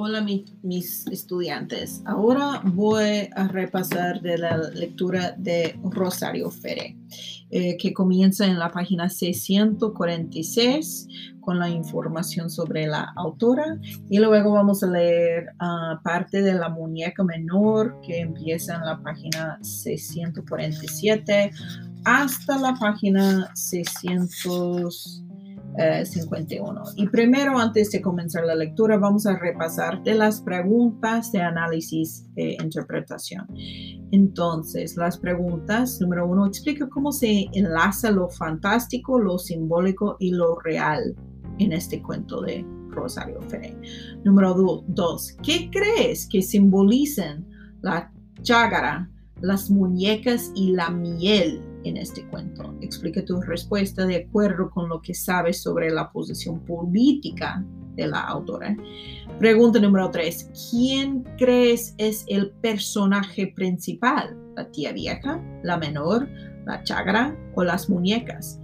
Hola mis estudiantes. Ahora voy a repasar de la lectura de Rosario Ferre, eh, que comienza en la página 646 con la información sobre la autora y luego vamos a leer uh, parte de la muñeca menor que empieza en la página 647 hasta la página 600. 51. Eh, y primero, antes de comenzar la lectura, vamos a repasar de las preguntas de análisis e interpretación. Entonces, las preguntas, número uno, explica cómo se enlaza lo fantástico, lo simbólico y lo real en este cuento de Rosario Ferre. Número dos, ¿qué crees que simbolicen la chágara, las muñecas y la miel en este cuento. Explica tu respuesta de acuerdo con lo que sabes sobre la posición política de la autora. Pregunta número 3. ¿Quién crees es el personaje principal? ¿La tía vieja, la menor, la chagra o las muñecas?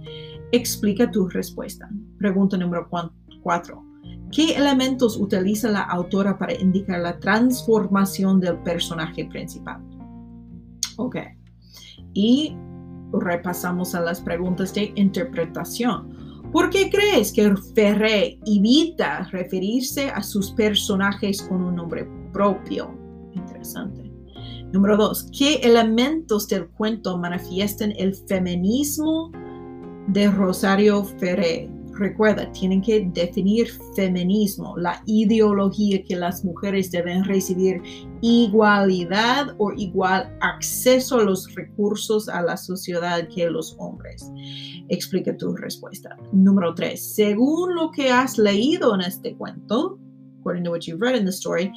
Explica tu respuesta. Pregunta número 4. ¿Qué elementos utiliza la autora para indicar la transformación del personaje principal? Ok. Y repasamos a las preguntas de interpretación. ¿Por qué crees que Ferré evita referirse a sus personajes con un nombre propio? Interesante. Número dos, ¿qué elementos del cuento manifiestan el feminismo de Rosario Ferré? Recuerda, tienen que definir feminismo, la ideología que las mujeres deben recibir igualdad o igual acceso a los recursos a la sociedad que los hombres. Explica tu respuesta. Número tres, según lo que has leído en este cuento, according to what you've read in the story,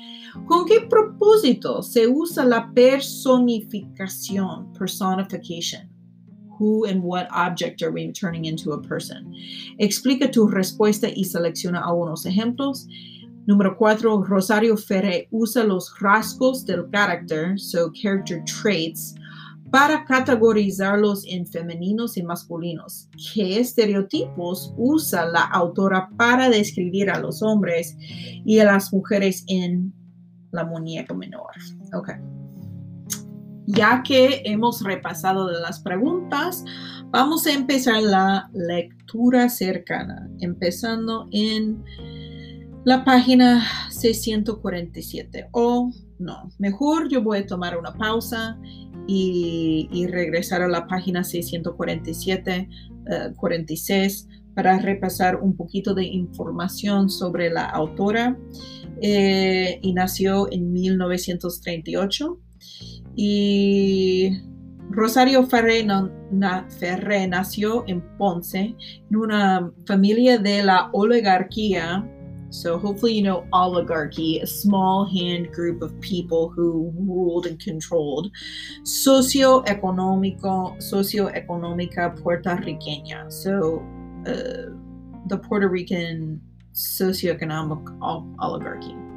¿con qué propósito se usa la personificación, personification? Who and what object are we turning into a person? Explica tu respuesta y selecciona algunos ejemplos. Número cuatro, Rosario Ferre usa los rasgos del carácter, so character traits, para categorizarlos en femeninos y masculinos. ¿Qué estereotipos usa la autora para describir a los hombres y a las mujeres en la muñeca menor? Okay. Ya que hemos repasado las preguntas, vamos a empezar la lectura cercana, empezando en la página 647. O no, mejor yo voy a tomar una pausa y, regresar a la página 647, 46 eh, para repasar un poquito de información sobre la autora. Eh, y nació en 1938 y Rosario Ferre, nació en Ponce, en una familia de la oligarquía. So hopefully you know oligarchy, a small hand group of people who ruled and controlled socioeconómico, socioeconómica puertorriqueña. So uh, the Puerto Rican socioeconomic oligarchy.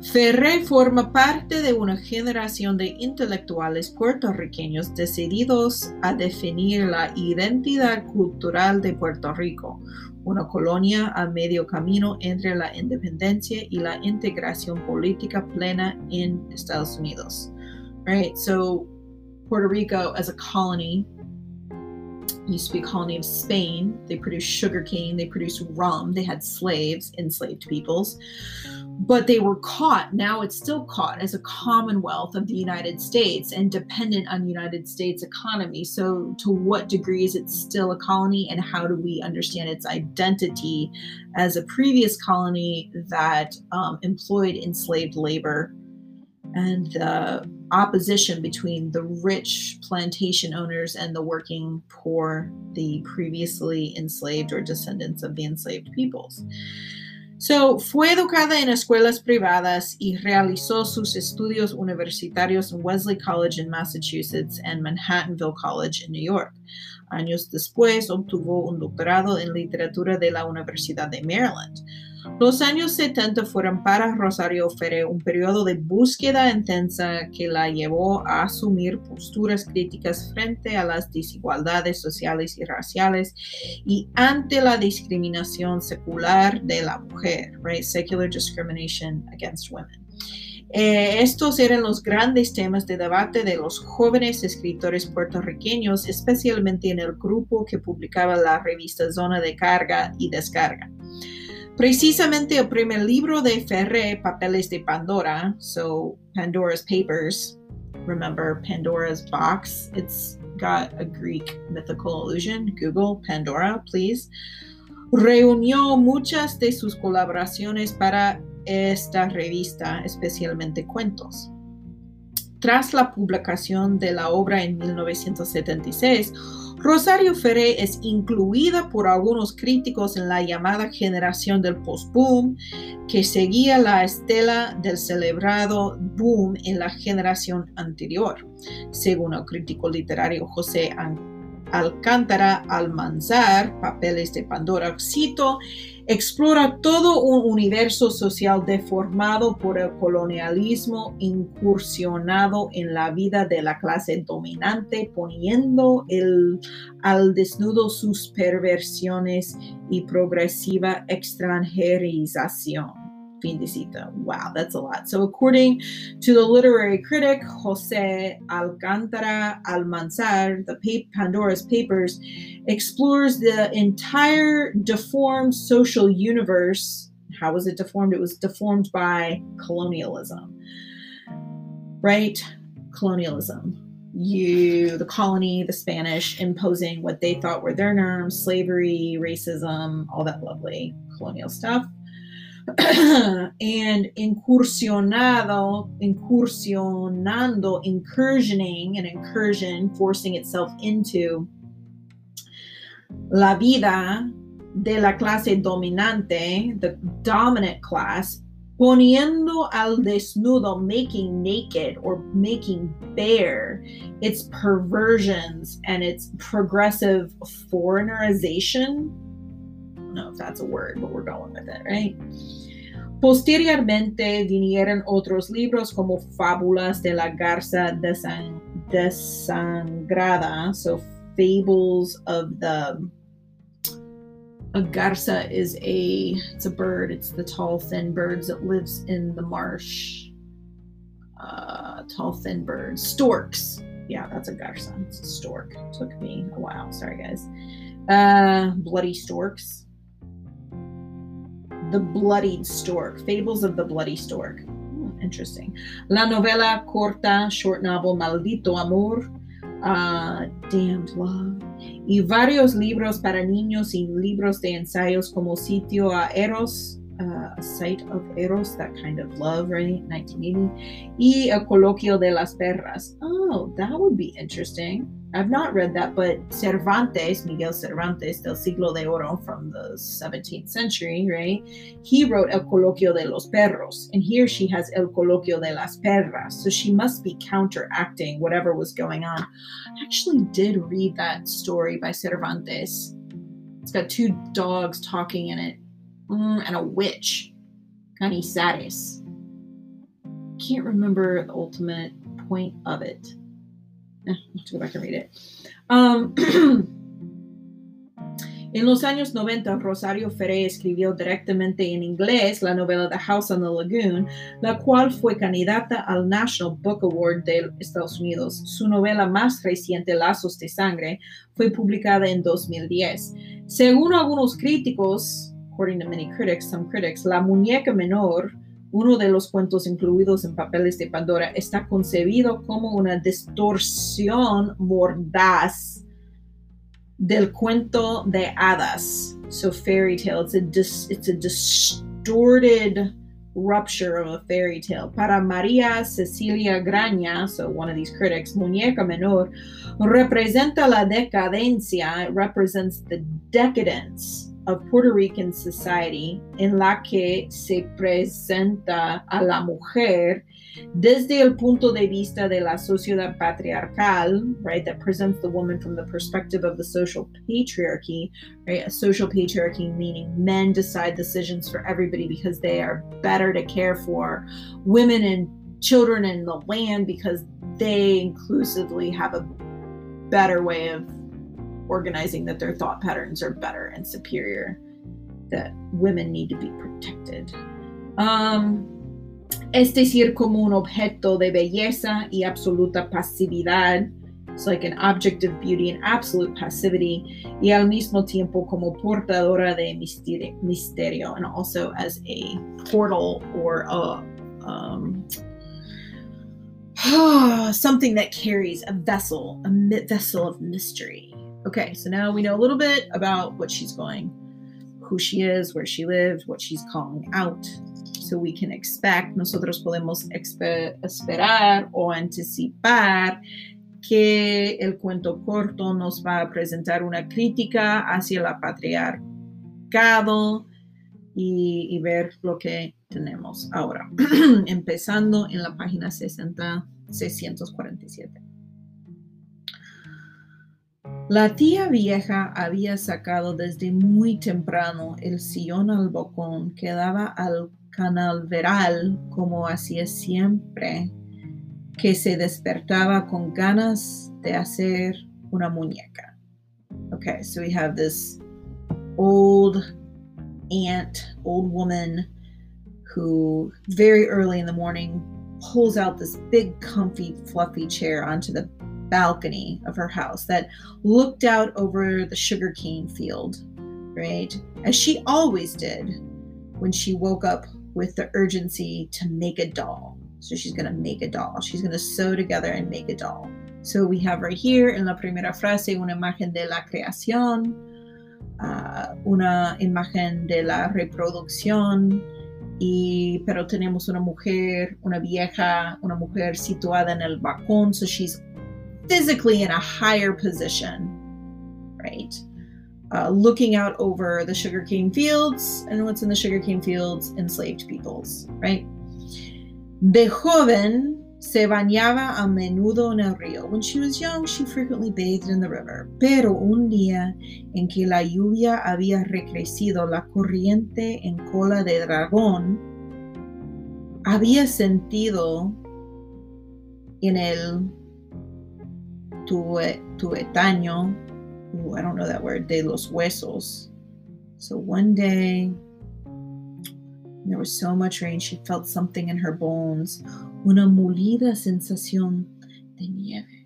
Ferré forma parte de una generación de intelectuales puertorriqueños decididos a definir la identidad cultural de Puerto Rico, una colonia a medio camino entre la independencia y la integración política plena en Estados Unidos. Right, so Puerto Rico as a colony used to be a colony of Spain. They produced sugar cane, they produced rum, they had slaves, enslaved peoples but they were caught. Now it's still caught as a commonwealth of the united states and dependent on the united states economy. So to what degree is it still a colony and how do we understand its identity as a previous colony that um, employed enslaved labor and the opposition between the rich plantation owners and the working poor the previously enslaved or descendants of the enslaved peoples So, fue educada en escuelas privadas y realizó sus estudios universitarios en Wesley College en Massachusetts y Manhattanville College en New York. Años después obtuvo un doctorado en literatura de la Universidad de Maryland. Los años 70 fueron para Rosario Ferré un periodo de búsqueda intensa que la llevó a asumir posturas críticas frente a las desigualdades sociales y raciales y ante la discriminación secular de la mujer? Secular discrimination against women. Eh, estos eran los grandes temas de debate de los jóvenes escritores puertorriqueños, especialmente en el grupo que publicaba la revista Zona de Carga y Descarga. Precisamente el primer libro de Ferré, Papeles de Pandora, so Pandora's Papers, remember Pandora's Box, it's got a Greek mythical allusion. Google Pandora, please. Reunió muchas de sus colaboraciones para esta revista, especialmente cuentos. Tras la publicación de la obra en 1976, Rosario Ferré es incluida por algunos críticos en la llamada generación del post-boom, que seguía la estela del celebrado boom en la generación anterior, según el crítico literario José Alcántara Almanzar, Papeles de Pandora, cito, explora todo un universo social deformado por el colonialismo incursionado en la vida de la clase dominante, poniendo el, al desnudo sus perversiones y progresiva extranjerización. Fin de cita. Wow, that's a lot. So, according to the literary critic Jose Alcántara Almanzar, the Pandora's Papers explores the entire deformed social universe. How was it deformed? It was deformed by colonialism, right? Colonialism. You, the colony, the Spanish, imposing what they thought were their norms, slavery, racism, all that lovely colonial stuff and incursionado, incursionando, incursioning, an incursion, forcing itself into la vida de la clase dominante, the dominant class, poniendo al desnudo, making naked or making bare its perversions and its progressive foreignerization don't know if that's a word, but we're going with it, right? Posteriormente vinieron otros libros como Fábulas de la Garza desan desangrada, so fables of the a garza is a it's a bird it's the tall thin birds that lives in the marsh. Uh, tall thin birds. Storks. Yeah that's a garza. It's a stork. Took me a while. Sorry guys. Uh, bloody storks the Bloodied Stork, Fables of the Bloody Stork. Hmm, interesting. La novela corta, short novel Maldito Amor, uh, Damned Love, y varios libros para niños y libros de ensayos como Sitio a Eros, Sight of Eros, that kind of love, right? 1980, y El Coloquio de las Perras. Oh, that would be interesting. I've not read that, but Cervantes, Miguel Cervantes, del siglo de oro from the 17th century, right? He wrote El Coloquio de los Perros, and here she has El Coloquio de las Perras. So she must be counteracting whatever was going on. I actually did read that story by Cervantes. It's got two dogs talking in it, mm, and a witch, Canizares. Can't remember the ultimate point of it. Eh, let's go back and read it. Um, en los años 90, Rosario Ferré escribió directamente en inglés la novela The House on the Lagoon, la cual fue candidata al National Book Award de Estados Unidos. Su novela más reciente, Lazos de Sangre, fue publicada en 2010. Según algunos críticos, according to many critics, some critics, La Muñeca Menor uno de los cuentos incluidos en Papeles de Pandora está concebido como una distorsión mordaz del cuento de hadas. So fairy tale, it's a, it's a distorted rupture of a fairy tale. Para María Cecilia Graña, so one of these critics, Muñeca Menor, representa la decadencia, it represents the decadence of Puerto Rican society en la que se presenta a la mujer desde el punto de vista de la sociedad patriarcal, right, that presents the woman from the perspective of the social patriarchy, right, a social patriarchy meaning men decide decisions for everybody because they are better to care for women and children in the land because they inclusively have a better way of organizing that their thought patterns are better and superior that women need to be protected um, es decir como un objeto de belleza y absoluta pasividad it's like an object of beauty and absolute passivity y al mismo tiempo como portadora de misterio and also as a portal or a um, something that carries a vessel, a vessel of mystery. Okay, so now we know a little bit about what she's going, who she is, where she lives, what she's calling out. So we can expect, nosotros podemos esperar o anticipar que el cuento corto nos va a presentar una crítica hacia la patriarcado y, y ver lo que tenemos ahora, empezando en la página 60, 647. La tía vieja había sacado desde muy temprano el sillón al bocón que daba al canalveral como hacía siempre que se despertaba con ganas de hacer una muñeca. Okay, so we have this old aunt, old woman who very early in the morning pulls out this big, comfy, fluffy chair onto the balcony of her house that looked out over the sugarcane field, right? As she always did when she woke up with the urgency to make a doll. So she's going to make a doll. She's going to sew together and make a doll. So we have right here in la primera frase una imagen de la creación, uh, una imagen de la reproducción, y pero tenemos una mujer, una vieja, una mujer situada en el balcón, so she's physically in a higher position, right? Uh, looking out over the sugarcane fields and what's in the sugarcane fields, enslaved peoples, right? De joven se bañaba a menudo en el río. When she was young, she frequently bathed in the river. Pero un día en que la lluvia había recrecido la corriente en cola de dragón, había sentido en el tuetaño, I don't know that word, de los huesos. So one day, there was so much rain, she felt something in her bones una molida sensación de nieve.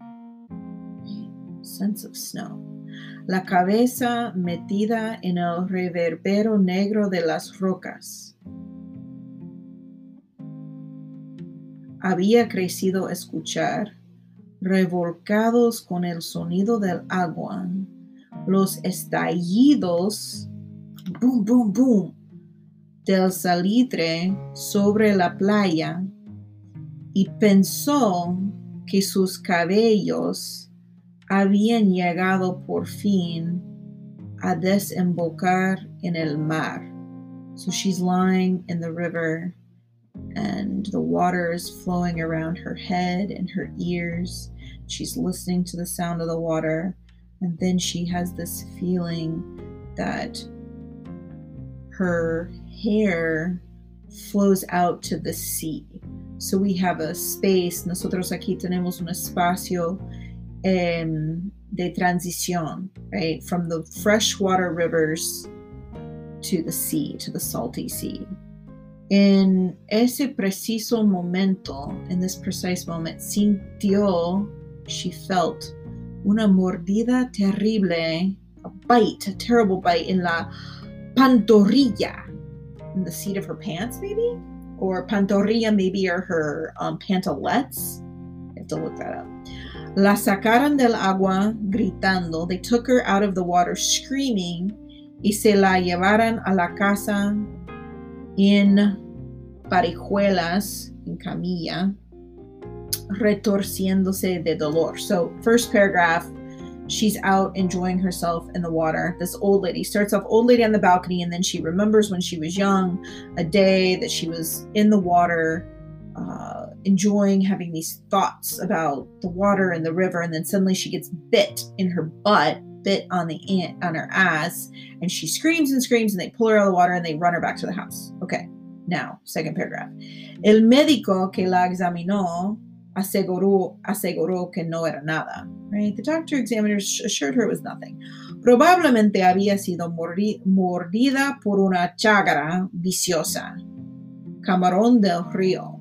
Sense of snow. La cabeza metida en el reverbero negro de las rocas. Había crecido escuchar, revolcados con el sonido del agua, los estallidos, boom, boom, boom, del salitre sobre la playa y pensó que sus cabellos habían llegado por fin a desembocar en el mar. So she's lying in the river and the water is flowing around her head and her ears. She's listening to the sound of the water. And then she has this feeling that her hair flows out to the sea. So we have a space, nosotros aquí tenemos un espacio um, de transición, right? From the freshwater rivers to the sea, to the salty sea. En ese preciso momento, in this precise moment, sintió, she felt, una mordida terrible, a bite, a terrible bite in la pantorrilla, in the seat of her pants, maybe? or pantorrilla maybe are her um, pantalettes. I have to look that up. La sacaron del agua gritando. They took her out of the water screaming y se la llevaron a la casa en parejuelas, en camilla, retorciéndose de dolor. So, first paragraph, she's out enjoying herself in the water. This old lady starts off old lady on the balcony, and then she remembers when she was young, a day that she was in the water, uh, enjoying having these thoughts about the water and the river, and then suddenly she gets bit in her butt, bit on the ant on her ass, and she screams and screams, and they pull her out of the water and they run her back to the house. Okay, now second paragraph. El médico que la examinó aseguró, aseguró que no era nada. Right? The doctor examiner assured her it was nothing. Probablemente había sido mordi mordida por una chágara viciosa. Camarón del río.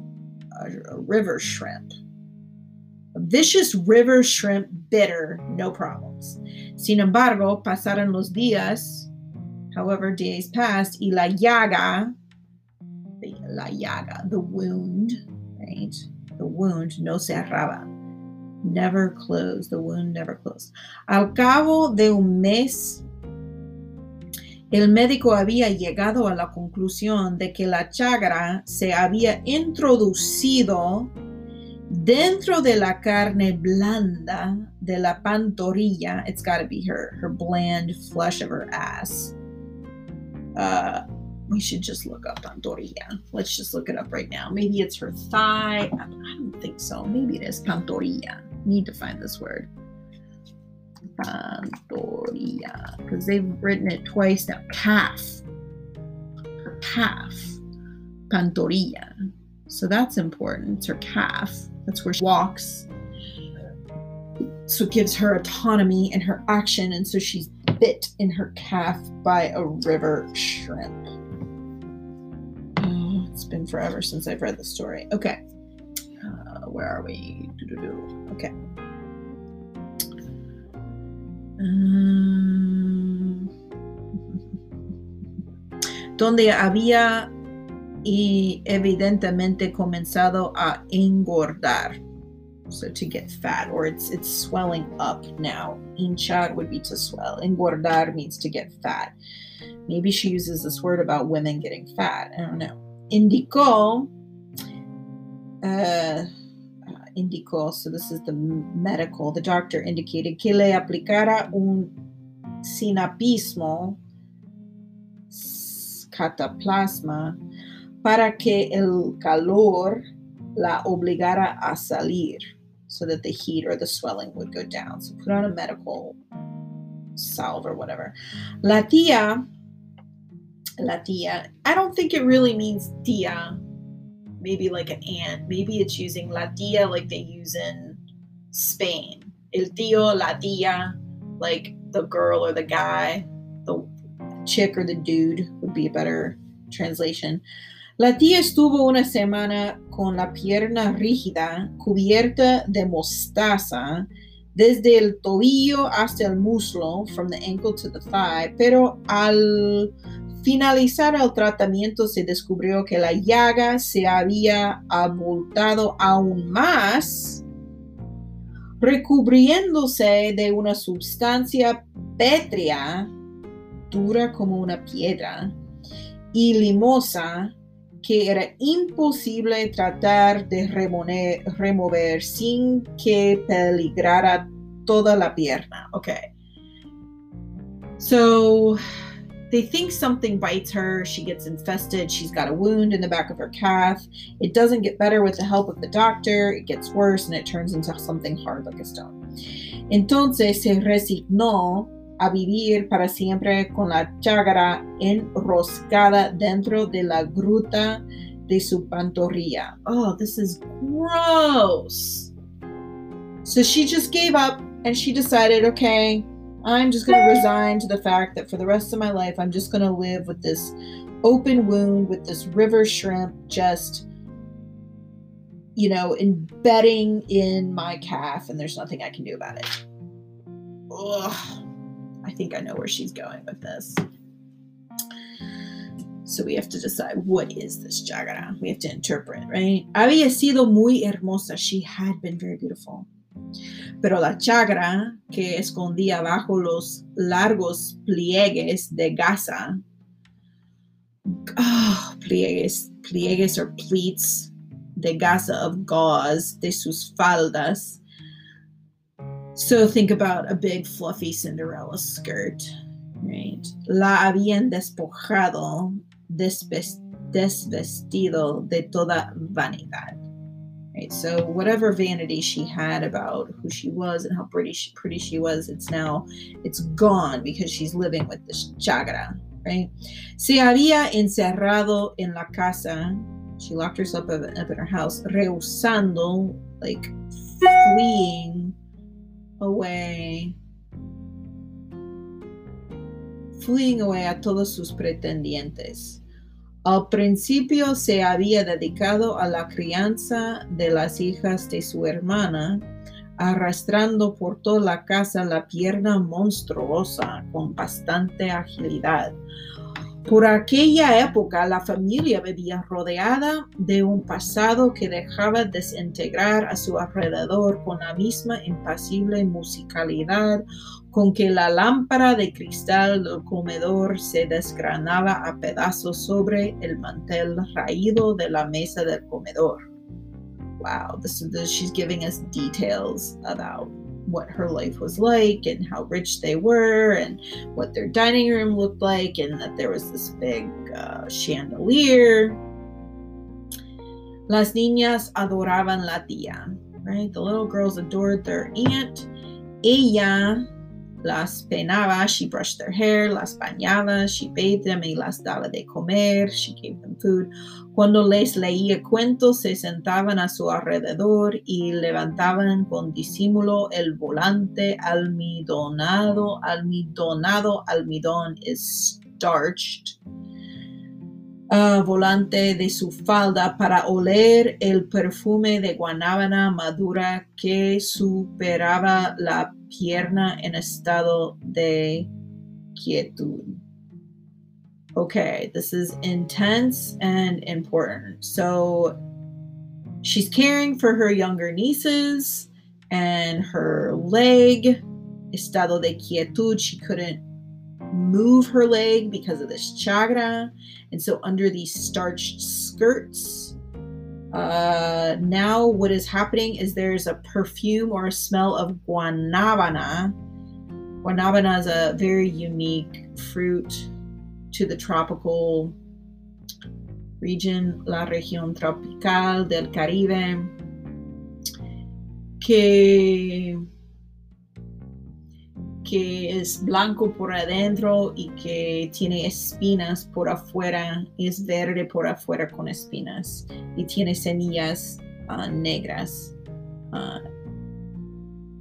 A, a river shrimp. A vicious river shrimp bitter, no problems. Sin embargo, pasaron los días, however, days passed, y la llaga, the, la llaga, the wound, right? The wound no cerraba. Never closed. The wound never closed. Al cabo de un mes, el médico había llegado a la conclusión de que la chagra se había introducido dentro de la carne blanda de la pantorrilla. It's got to be her, her bland flesh of her ass. Uh, we should just look up pantorrilla. Let's just look it up right now. Maybe it's her thigh. I don't think so. Maybe it is pantorrilla. Need to find this word. Pantorrilla. Because they've written it twice now. Calf. Her calf. Pantorrilla. So that's important. It's her calf. That's where she walks. So it gives her autonomy in her action. And so she's bit in her calf by a river shrimp. It's been forever since I've read the story. Okay. Uh, where are we? Doo-doo-doo. Okay. Um, donde había y evidentemente comenzado a engordar. So to get fat, or it's it's swelling up now. Hinchar would be to swell. Engordar means to get fat. Maybe she uses this word about women getting fat. I don't know indicó, uh, indicó, so this is the medical, the doctor indicated que le aplicara un sinapismo, cataplasma, para que el calor la obligara a salir so that the heat or the swelling would go down. So put on a medical salve or whatever. La tía La tia. I don't think it really means tia. Maybe like an aunt. Maybe it's using la tia like they use in Spain. El tío, la tia, like the girl or the guy, the chick or the dude would be a better translation. La tía estuvo una semana con la pierna rígida, cubierta de mostaza, desde el tobillo hasta el muslo, from the ankle to the thigh, pero al finalizar el tratamiento se descubrió que la llaga se había abultado aún más, recubriéndose de una sustancia pétrea, dura como una piedra, y limosa, que era imposible tratar de remover sin que peligrara toda la pierna. Okay. So, they think something bites her. She gets infested. She's got a wound in the back of her calf. It doesn't get better with the help of the doctor. It gets worse and it turns into something hard like a stone. Entonces se resignó a vivir para siempre con la chágara enroscada dentro de la gruta de su pantorrilla. Oh, this is gross. So she just gave up and she decided, okay, I'm just going to resign to the fact that for the rest of my life, I'm just going to live with this open wound, with this river shrimp just, you know, embedding in my calf, and there's nothing I can do about it. Ugh. I think I know where she's going with this. So we have to decide what is this Jagara. We have to interpret, right? Había sido muy hermosa. She had been very beautiful. Pero la chagra que escondía bajo los largos pliegues de gasa, oh, pliegues, pliegues or pleats de gasa of gauze de sus faldas, So think about a big fluffy Cinderella skirt, right? La habían despojado, desvestido de toda vanidad. Right? So whatever vanity she had about who she was and how pretty she, pretty she was, it's now it's gone because she's living with this chagra, right? Se había encerrado en la casa. She locked herself up, up in her house, rehusando, like fleeing away, fleeing away a todos sus pretendientes. Al principio se había dedicado a la crianza de las hijas de su hermana, arrastrando por toda la casa la pierna monstruosa con bastante agilidad. Por aquella época la familia vivía rodeada de un pasado que dejaba desintegrar a su alrededor con la misma impasible musicalidad con que la lámpara de cristal del comedor se desgranaba a pedazos sobre el mantel raído de la mesa del comedor. Wow, this, this, she's giving us details about what her life was like and how rich they were and what their dining room looked like and that there was this big uh, chandelier. Las niñas adoraban la tía, right? The little girls adored their aunt. Ella las peinaba, she brushed their hair, las bañaba, she bathed them y las daba de comer, she gave them food. Cuando les leía cuentos, se sentaban a su alrededor y levantaban con disimulo el volante almidonado, almidonado, almidón is starched. Uh, volante de su falda para oler el perfume de guanábana madura que superaba la pierna en estado de quietud. Okay, this is intense and important. So she's caring for her younger nieces and her leg, estado de quietud, she couldn't move her leg because of this chagra. And so under these starched skirts, uh, now, what is happening is there's a perfume or a smell of guanabana. Guanabana is a very unique fruit to the tropical region, la región tropical del Caribe, que que es blanco por adentro y que tiene espinas por afuera, es verde por afuera con espinas y tiene semillas uh, negras. Uh,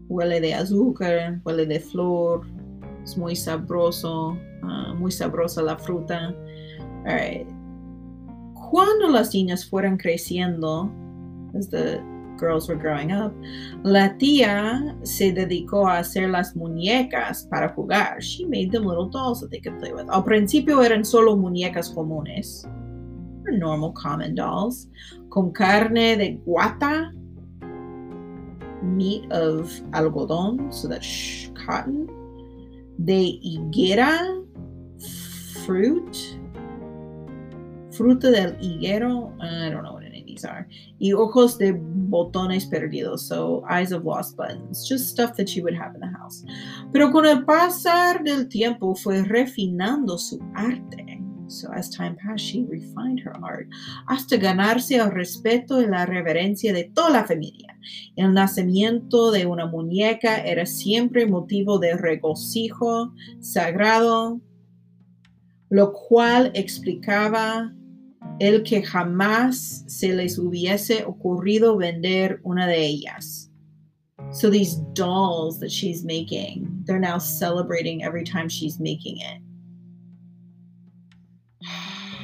huele de azúcar, huele de flor, es muy sabroso, uh, muy sabrosa la fruta. Cuando las niñas fueran creciendo, the girls were growing up, la tía se dedicó a hacer las muñecas para jugar. She made them little dolls that they could play with. Al principio eran solo muñecas comunes, normal common dolls, con carne de guata, meat of algodón, so that's cotton, de higuera, fruit, fruta del higuero, I don't know Y ojos de botones perdidos, so eyes of lost buttons, just stuff that she would have in the house. Pero con el pasar del tiempo fue refinando su arte. So as time passed, she refined her art hasta ganarse el respeto y la reverencia de toda la familia. El nacimiento de una muñeca era siempre motivo de regocijo sagrado, lo cual explicaba el que jamás se les hubiese ocurrido vender una de ellas. So these dolls that she's making, they're now celebrating every time she's making it.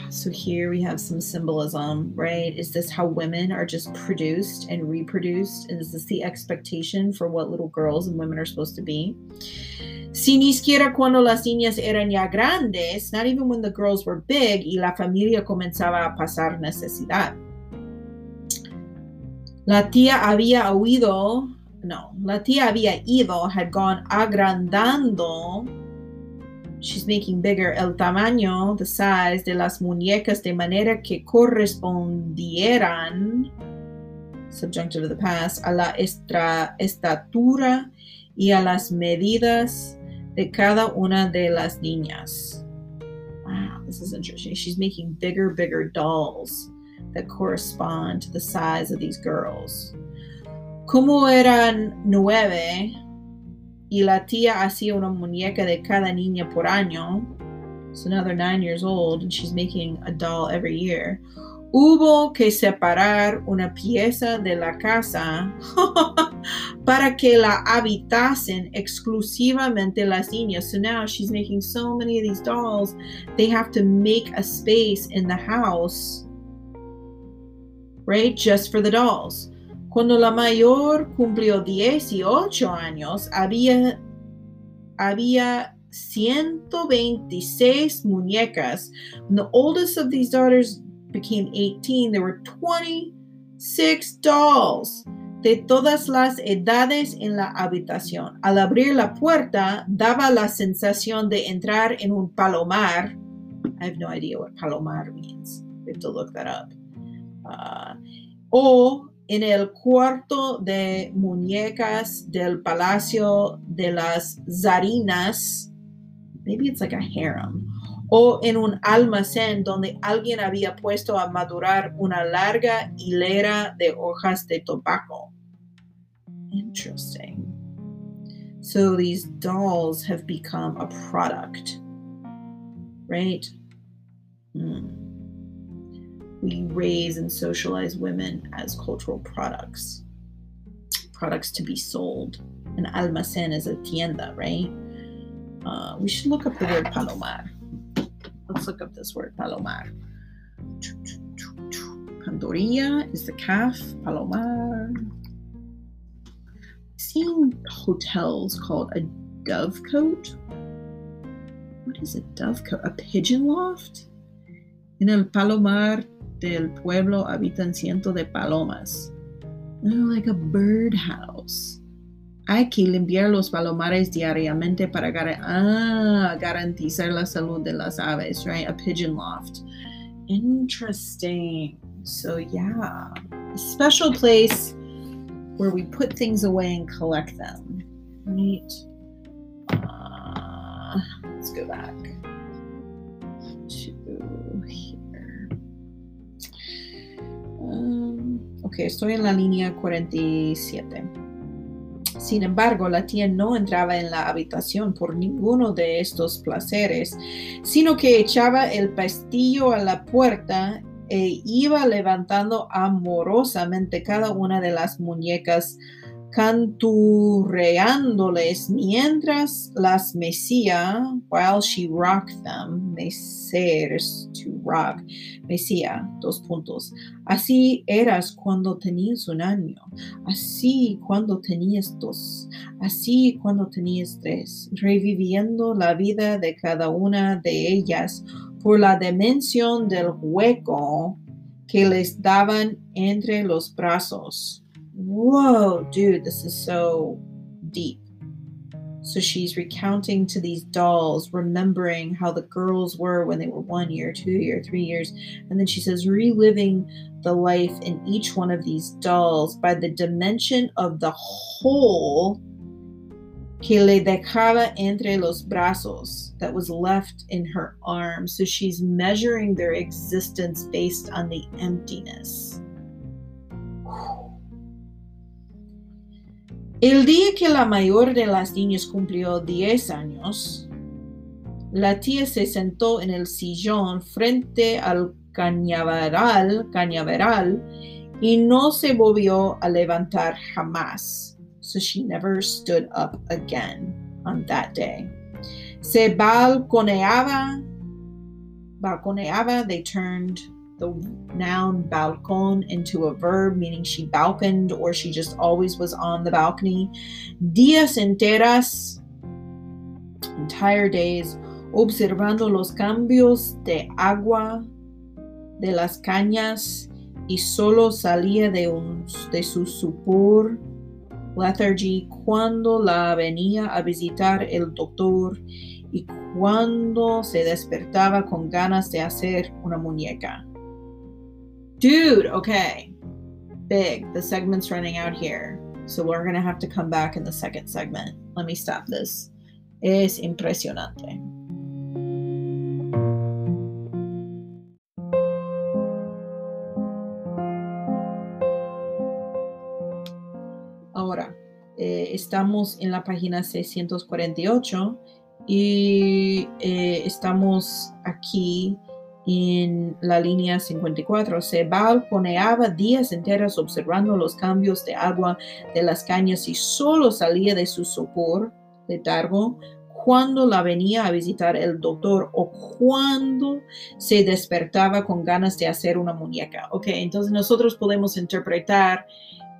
So here we have some symbolism, right? Is this how women are just produced and reproduced? And is this the expectation for what little girls and women are supposed to be? Si ni siquiera cuando las niñas eran ya grandes, not even when the girls were big y la familia comenzaba a pasar necesidad. La tía había oído, no, la tía había ido, had gone agrandando, she's making bigger el tamaño, the size de las muñecas de manera que correspondieran, subjunctive of the past, a la extra, estatura y a las medidas de cada una de las niñas. Wow, this is interesting. She's making bigger, bigger dolls that correspond to the size of these girls. Como eran nueve y la tía hacía una muñeca de cada niña por año, so now they're nine years old and she's making a doll every year. Hubo que separar una pieza de la casa para que la habitasen exclusivamente las niñas. So now she's making so many of these dolls, they have to make a space in the house, right? Just for the dolls. Cuando la mayor cumplió 18 años, había, había 126 muñecas. And the oldest of these daughters became 18, there were 26 dolls de todas las edades en la habitación. Al abrir la puerta, daba la sensación de entrar en un palomar. I have no idea what palomar means. We have to look that up. O en el cuarto de muñecas del palacio de las zarinas. Maybe it's like a harem o en un almacén donde alguien había puesto a madurar una larga hilera de hojas de tobacco. Interesting. So these dolls have become a product, right? Hmm. We raise and socialize women as cultural products, products to be sold. An almacén is a tienda, right? Uh, we should look up the word palomar. Let's look up this word, palomar. Pandorilla is the calf, palomar. Seeing hotels called a dovecote. What is a dovecote? A pigeon loft? In el palomar del pueblo habitan cientos de palomas. Oh, like a birdhouse. Hay que limpiar los palomares diariamente para gar ah, garantizar la salud de las aves, right? A pigeon loft. Interesting. So, yeah, a special place where we put things away and collect them, right? Uh, let's go back to here. Um, ok, estoy en la línea 47. Sin embargo, la tía no entraba en la habitación por ninguno de estos placeres, sino que echaba el pestillo a la puerta e iba levantando amorosamente cada una de las muñecas canturreándoles mientras las mecía, while she rocked them, mecer to rock, mecía, dos puntos. Así eras cuando tenías un año, así cuando tenías dos, así cuando tenías tres, reviviendo la vida de cada una de ellas por la dimensión del hueco que les daban entre los brazos whoa, dude, this is so deep. So she's recounting to these dolls, remembering how the girls were when they were one year, two year, three years. And then she says, reliving the life in each one of these dolls by the dimension of the hole que le dejaba entre los brazos that was left in her arms. So she's measuring their existence based on the emptiness. El día que la mayor de las niñas cumplió 10 años, la tía se sentó en el sillón frente al cañaveral, cañaveral y no se volvió a levantar jamás. So she never stood up again on that day. Se balconeaba, balconeaba, they turned the noun balcon into a verb, meaning she balconed or she just always was on the balcony. Días enteras, entire days, observando los cambios de agua de las cañas y solo salía de, un, de su supor lethargy cuando la venía a visitar el doctor y cuando se despertaba con ganas de hacer una muñeca. Dude, okay. Big. The segment's running out here. So we're going to have to come back in the second segment. Let me stop this. Es impresionante. Ahora, eh, estamos en la página 648 y eh, estamos aquí en la línea 54. Se balconeaba días enteros observando los cambios de agua de las cañas y solo salía de su sopor letargo cuando la venía a visitar el doctor o cuando se despertaba con ganas de hacer una muñeca. Ok, entonces nosotros podemos interpretar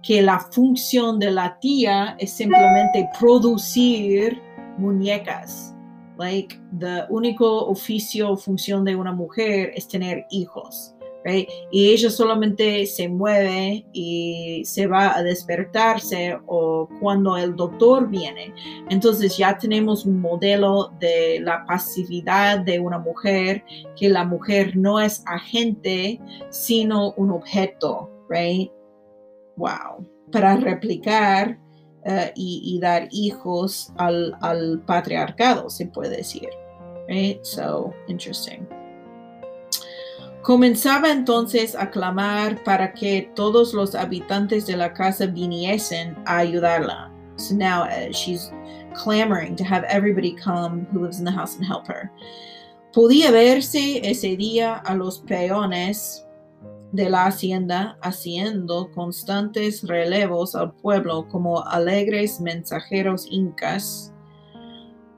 que la función de la tía es simplemente producir muñecas Like, the único oficio o función de una mujer es tener hijos. Right? Y ella solamente se mueve y se va a despertarse o cuando el doctor viene. Entonces ya tenemos un modelo de la pasividad de una mujer, que la mujer no es agente, sino un objeto, right? Wow. Para replicar uh, y, dar hijos al, al, patriarcado, se puede decir. Right? So, interesting. Comenzaba entonces a clamar para que todos los habitantes de la casa viniesen a ayudarla. So now uh, she's clamoring to have everybody come who lives in the house and help her. Podía verse ese día a los peones de la hacienda haciendo constantes relevos al pueblo como alegres mensajeros incas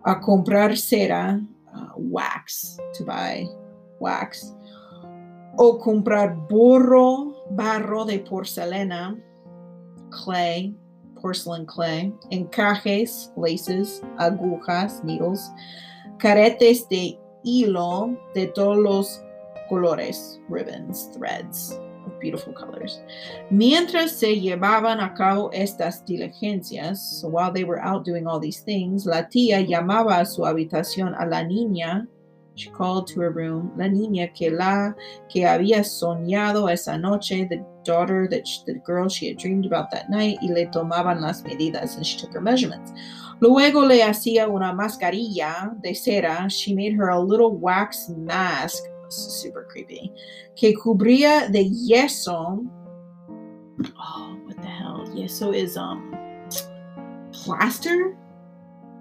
a comprar cera, uh, wax, to buy wax, o comprar burro, barro de porcelana, clay, porcelain clay, encajes, laces, agujas, needles, caretes de hilo de todos los colores, ribbons, threads of beautiful colors. Mientras se llevaban a cabo estas diligencias, so while they were out doing all these things, la tía llamaba a su habitación a la niña. She called to her room, la niña que la que había soñado esa noche, the daughter that she, the girl she had dreamed about that night, y le tomaban las medidas, and she took her measurements. Luego le hacía una mascarilla de cera. She made her a little wax mask super creepy, que cubría de yeso. Oh, what the hell? Yeso is um plaster?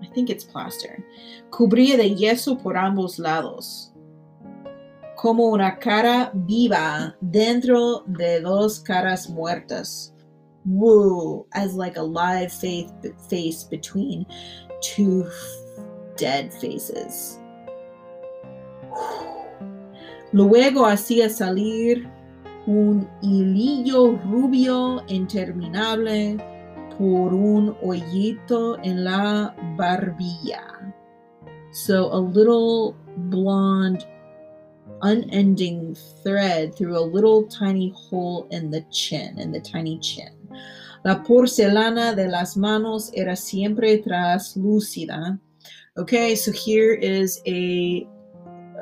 I think it's plaster. Cubría de yeso por ambos lados. Como una cara viva dentro de dos caras muertas. Woo, as like a live face, face between two dead faces. Luego hacía salir un hilillo rubio interminable por un hoyito en la barbilla. So a little blonde, unending thread through a little tiny hole in the chin, in the tiny chin. La porcelana de las manos era siempre translúcida. Okay, so here is a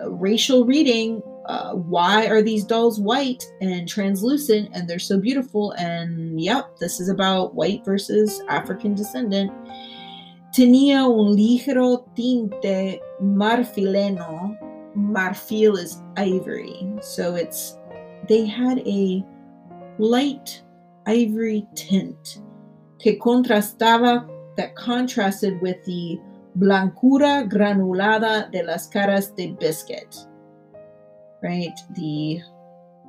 racial reading uh, why are these dolls white and translucent and they're so beautiful? And yep, this is about white versus African descendant. Tenía un ligero tinte marfileno. Marfil is ivory. So it's, they had a light ivory tint que contrastaba, that contrasted with the blancura granulada de las caras de biscuit right? The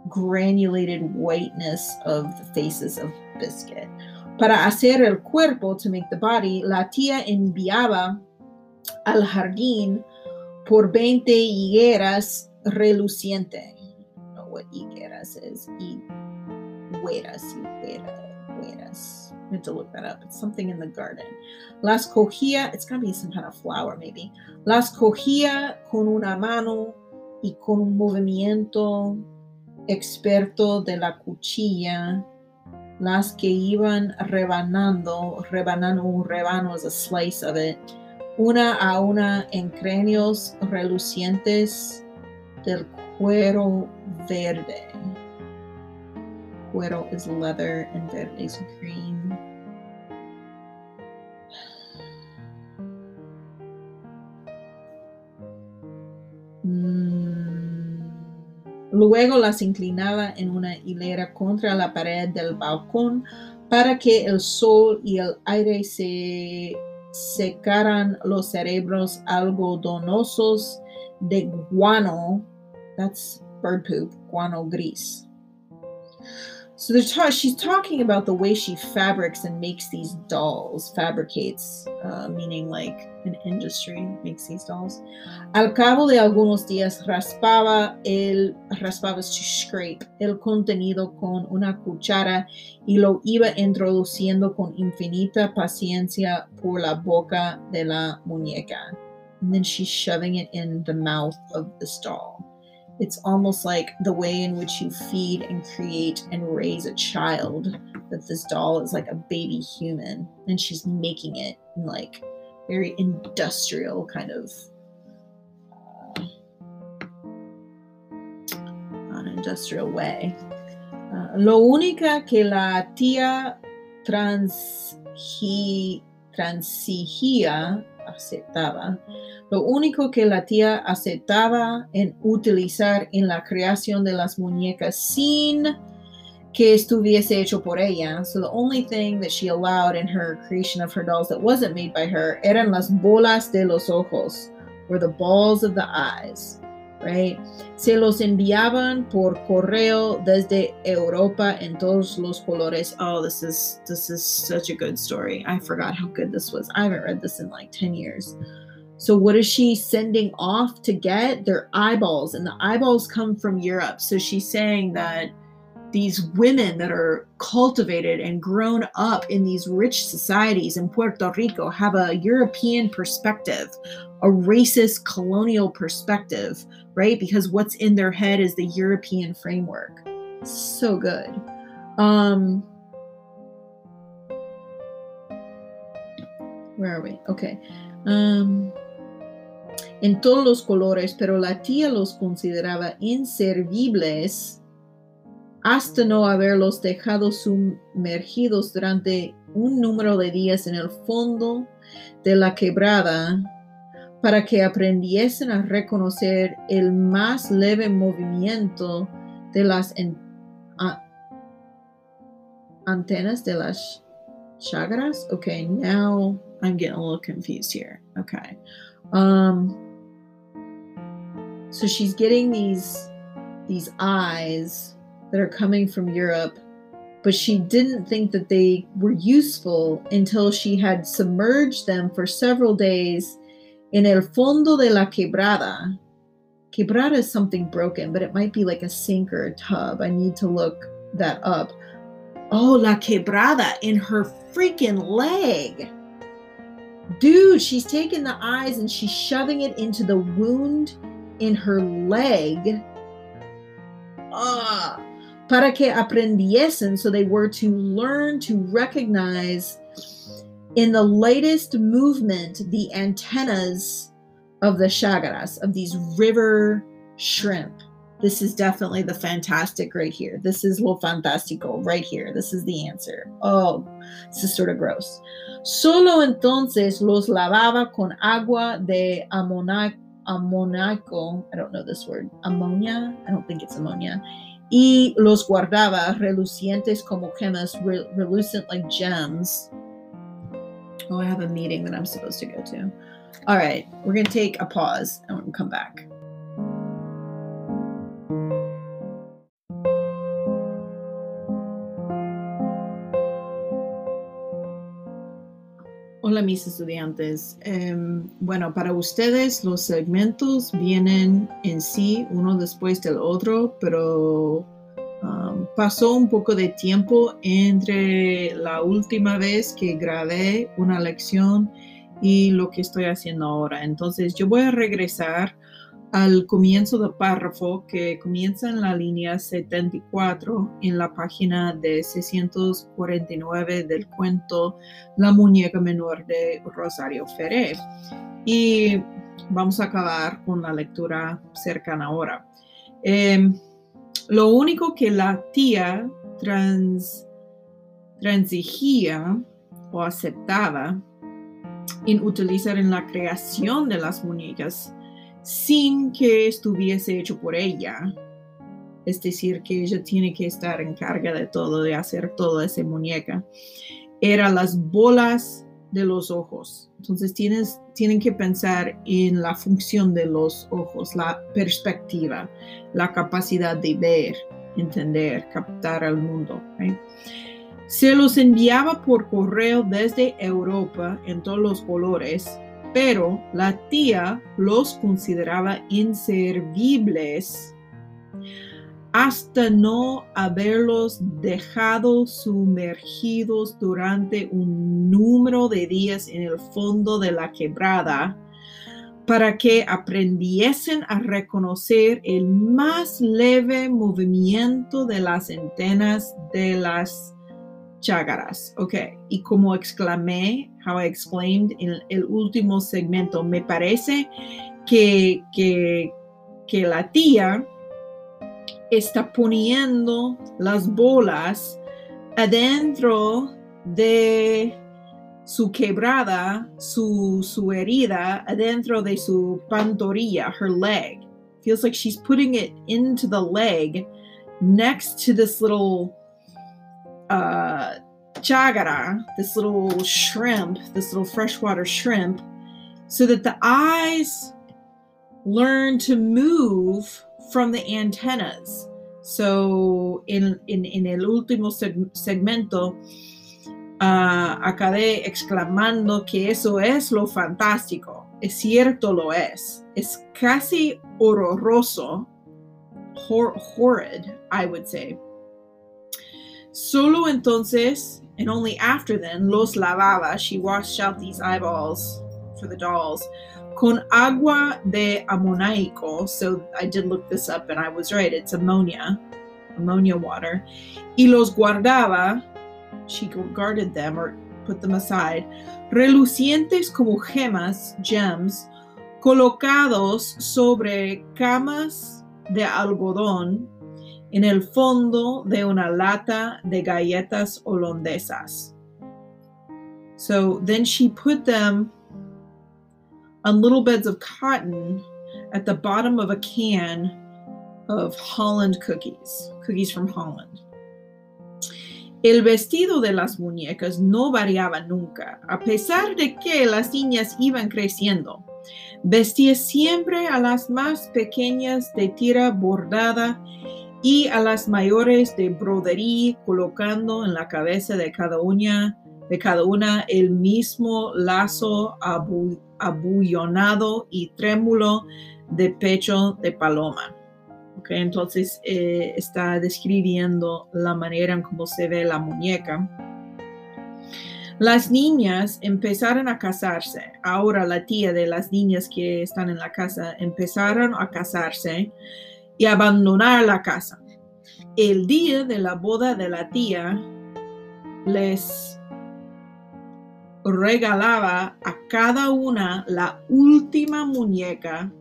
granulated whiteness of the faces of Biscuit. Para hacer el cuerpo, to make the body, la tía enviaba al jardín por 20 higueras reluciente. I know what higueras is. Higueras, higueras. I have to look that up. It's something in the garden. Las cogía, it's gonna be some kind of flower maybe. Las cogía con una mano y con un movimiento experto de la cuchilla, las que iban rebanando, rebanando un rebano es a slice of it, una a una en cráneos relucientes del cuero verde. Cuero is leather and verde is green. Luego las inclinaba en una hilera contra la pared del balcón para que el sol y el aire se secaran los cerebros algodonosos de guano. That's bird poop, guano gris. So they're ta- she's talking about the way she fabrics and makes these dolls, fabricates, uh, meaning like an industry makes these dolls. Al cabo de algunos días raspaba el raspaba to scrape el contenido con una cuchara y lo iba introduciendo con infinita paciencia por la boca de la muñeca. And then she's shoving it in the mouth of the doll. It's almost like the way in which you feed and create and raise a child. That this doll is like a baby human and she's making it in like very industrial kind of uh, an industrial way. Uh, lo única que la tía transi, transigía aceptaba Lo único que la tía aceptaba en utilizar en la creación de las muñecas sin que estuviese hecho por ella. So the only thing that she allowed in her creation of her dolls that wasn't made by her eran las bolas de los ojos, or the balls of the eyes, right? Se los enviaban por correo desde Europa en todos los colores. Oh, this is this is such a good story. I forgot how good this was. I haven't read this in like 10 years. So, what is she sending off to get? Their eyeballs, and the eyeballs come from Europe. So, she's saying that these women that are cultivated and grown up in these rich societies in Puerto Rico have a European perspective, a racist colonial perspective, right? Because what's in their head is the European framework. So good. Um, where are we? Okay. Um, en todos los colores, pero la tía los consideraba inservibles hasta no haberlos dejado sumergidos durante un número de días en el fondo de la quebrada para que aprendiesen a reconocer el más leve movimiento de las antenas de las chagras. Okay, now I'm getting a little confused here. Okay. Um, so she's getting these these eyes that are coming from Europe, but she didn't think that they were useful until she had submerged them for several days in el fondo de la quebrada. Quebrada is something broken, but it might be like a sink or a tub. I need to look that up. Oh, la quebrada in her freaking leg. Dude, she's taking the eyes and she's shoving it into the wound in her leg. Ah, para que aprendiesen, so they were to learn to recognize in the latest movement the antennas of the shagaras, of these river shrimp. This is definitely the fantastic right here. This is lo fantástico right here. This is the answer. Oh, this is sort of gross. Solo entonces los lavaba con agua de amonaco. I don't know this word. Ammonia. I don't think it's ammonia. Y los guardaba relucientes como gemas, re relucent like gems. Oh, I have a meeting that I'm supposed to go to. All right, we're going to take a pause and we'll come back. Hola mis estudiantes. Um, bueno, para ustedes los segmentos vienen en sí uno después del otro, pero um, pasó un poco de tiempo entre la última vez que grabé una lección y lo que estoy haciendo ahora. Entonces yo voy a regresar al comienzo del párrafo que comienza en la línea 74 en la página de 649 del cuento La muñeca menor de Rosario Ferré. Y vamos a acabar con la lectura cercana ahora. Em, lo único que la tía trans, transigía o aceptaba en utilizar en la creación de las muñecas sin que estuviese hecho por ella, es decir, que ella tiene que estar en carga de todo, de hacer toda esa muñeca, eran las bolas de los ojos. Entonces tienes, tienen que pensar en la función de los ojos, la perspectiva, la capacidad de ver, entender, captar al mundo. Se los enviaba por correo desde Europa en todos los colores, pero la tía los consideraba inservibles hasta no haberlos dejado sumergidos durante un número de días en el fondo de la quebrada para que aprendiesen a reconocer el más leve movimiento de las antenas de las chágaras. Ok, y como exclamé, how I exclaimed en el último segmento, me parece que, que, que la tía está poniendo las bolas adentro de su quebrada, su, su herida, adentro de su pantorrilla, her leg. Feels like she's putting it into the leg next to this little uh, chagara, this little shrimp, this little freshwater shrimp, so that the eyes learn to move from the antennas. So, in, in, en el último seg segmento, uh, acabé exclamando que eso es lo fantástico. Es cierto, lo es. Es casi horroroso, hor horrid, I would say. Solo entonces, and only after then, los lavaba. She washed out these eyeballs for the dolls con agua de ammoniaco. So I did look this up and I was right. It's ammonia, ammonia water. Y los guardaba. She guarded them or put them aside. Relucientes como gemas, gems, colocados sobre camas de algodón en el fondo de una lata de galletas holandesas. So then she put them on little beds of cotton at the bottom of a can of Holland cookies, cookies from Holland. El vestido de las muñecas no variaba nunca, a pesar de que las niñas iban creciendo. Vestía siempre a las más pequeñas de tira bordada y a las mayores de brodería, colocando en la cabeza de cada una, de cada una el mismo lazo abu abullonado y trémulo de pecho de paloma. Entonces eh, está describiendo la manera en cómo se ve la muñeca. Las niñas empezaron a casarse. Ahora la tía de las niñas que están en la casa empezaron a casarse y abandonar la casa. El día de la boda de la tía les regalaba a cada una la última muñeca,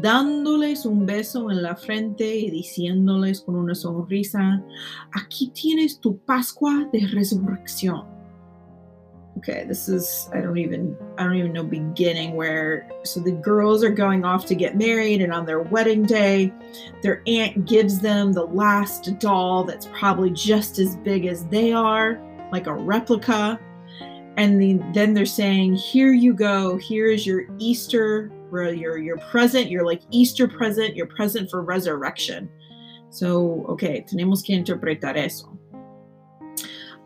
dándoles un beso en la frente y diciéndoles con una sonrisa, aquí tienes tu Pascua de resurrección. Okay, this is I don't even I don't even know beginning where so the girls are going off to get married and on their wedding day their aunt gives them the last doll that's probably just as big as they are, like a replica and the, then they're saying here you go here is your easter your your present your like easter present your present for resurrection. So okay tenemos que interpretar eso.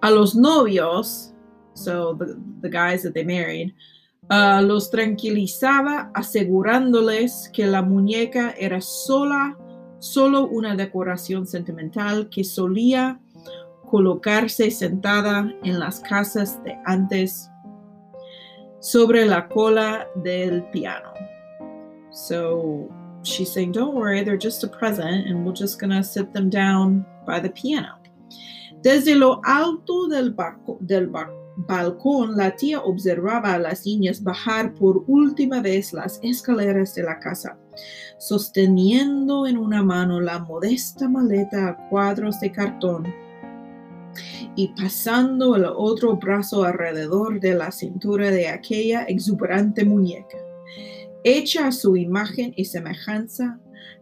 A los novios so the, the guys that they married uh, los tranquilizaba asegurándoles que la muñeca era sola solo una decoración sentimental que solía colocarse sentada en las casas de antes sobre la cola del piano. So she's saying, Don't worry, they're just a present, and we're just gonna sit them down by the piano. Desde lo alto del, del balcón, la tía observaba a las niñas bajar por última vez las escaleras de la casa, sosteniendo en una mano la modesta maleta a cuadros de cartón y pasando el otro brazo alrededor de la cintura de aquella exuberante muñeca, hecha a su imagen y semejanza,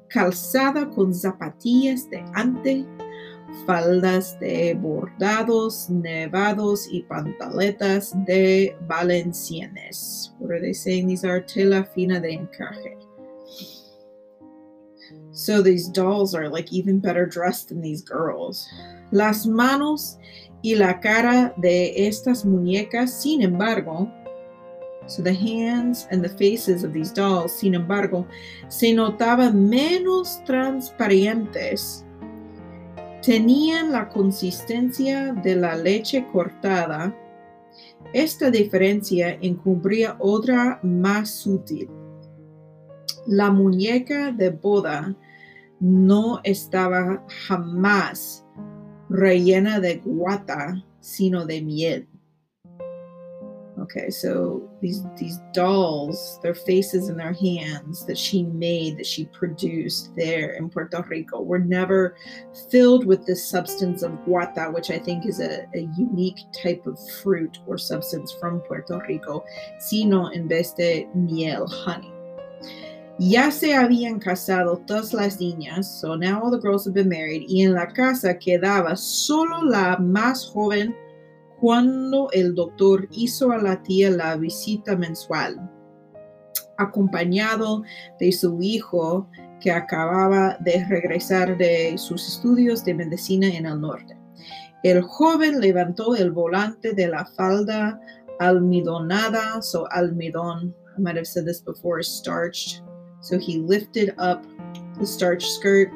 calzada con zapatillas de ante, faldas de bordados, nevados y pantaletas de valencianes. What are they saying? These are tela fina de encaje. So these dolls are like even better dressed than these girls. Las manos y la cara de estas muñecas, sin embargo, so the hands and the faces of these dolls, sin embargo, se notaban menos transparentes. Tenían la consistencia de la leche cortada. Esta diferencia encubría otra más sutil. La muñeca de boda no estaba jamás rellena de guata, sino de miel. Okay, so these these dolls, their faces and their hands that she made, that she produced there in Puerto Rico, were never filled with this substance of guata, which I think is a, a unique type of fruit or substance from Puerto Rico, sino en vez de miel, honey. Ya se habían casado todas las niñas, so now all the girls have been married, y en la casa quedaba solo la más joven cuando el doctor hizo a la tía la visita mensual, acompañado de su hijo que acababa de regresar de sus estudios de medicina en el norte. El joven levantó el volante de la falda almidonada, so almidón, I might have said this before, starched So he lifted up the starch skirt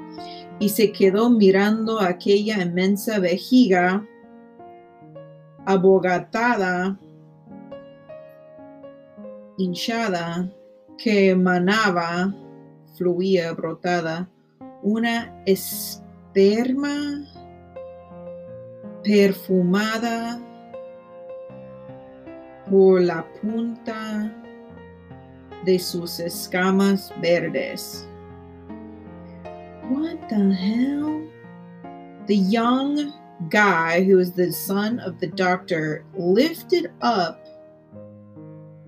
y se quedó mirando aquella inmensa vejiga abogatada, hinchada, que emanaba, fluía, brotada, una esperma perfumada por la punta de sus escamas verdes. What the hell? The young guy, who is the son of the doctor, lifted up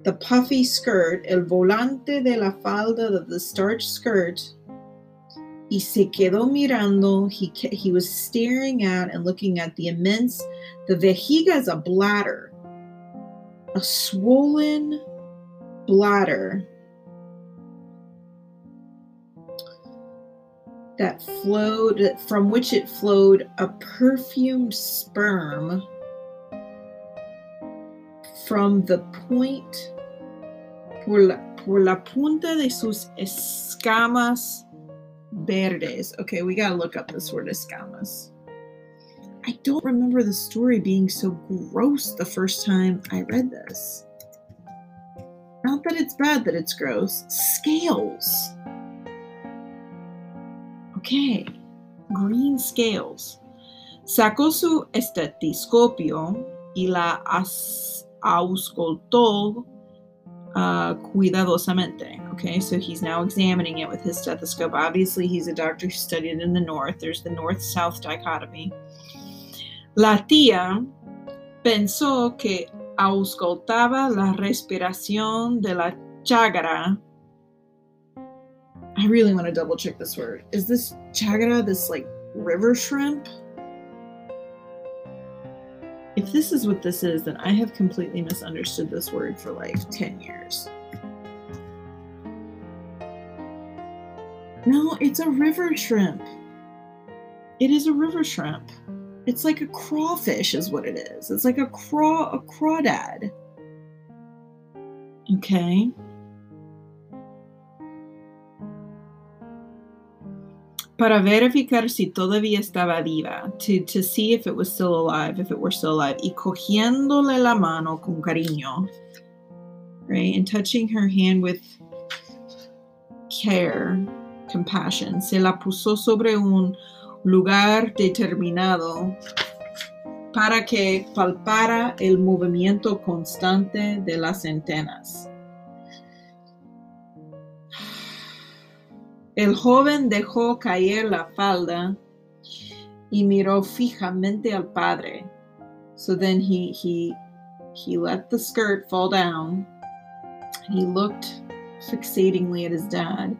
the puffy skirt, el volante de la falda of the starch skirt, y se quedó mirando. He, he was staring at and looking at the immense, the vejiga is a bladder, a swollen bladder that flowed from which it flowed a perfumed sperm from the point por la, por la punta de sus escamas verdes. Okay, we gotta look up this word escamas. I don't remember the story being so gross the first time I read this. Not that it's bad that it's gross. Scales. Okay, green scales. Sacó su estetoscopio y la auscultó uh, cuidadosamente. Okay, so he's now examining it with his stethoscope. Obviously, he's a doctor who studied in the north. There's the north south dichotomy. La tía pensó que auscultaba la respiración de la chagra. I really want to double check this word. Is this chagra this like river shrimp? If this is what this is, then I have completely misunderstood this word for like 10 years. No, it's a river shrimp. It is a river shrimp. It's like a crawfish, is what it is. It's like a craw a crawdad. Okay. Para verificar si todavía estaba viva, to, see if it was still alive, if it were still alive, y cogiéndole la mano con cariño, right, and touching her hand with care, compassion, se la puso sobre un lugar determinado para que palpara el movimiento constante de las antenas. El joven dejó caer la falda y miró fijamente al padre. So then he he he let the skirt fall down. He looked fixatingly at his dad.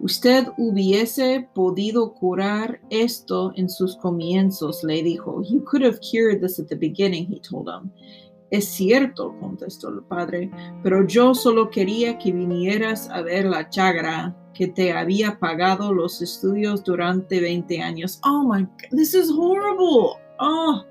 Usted hubiese podido curar esto en sus comienzos, le dijo. You could have cured this at the beginning, he told him. Es cierto, contestó el padre, pero yo solo quería que vinieras a ver la chagra que te había pagado los estudios durante 20 años. Oh my God, this is horrible. Oh.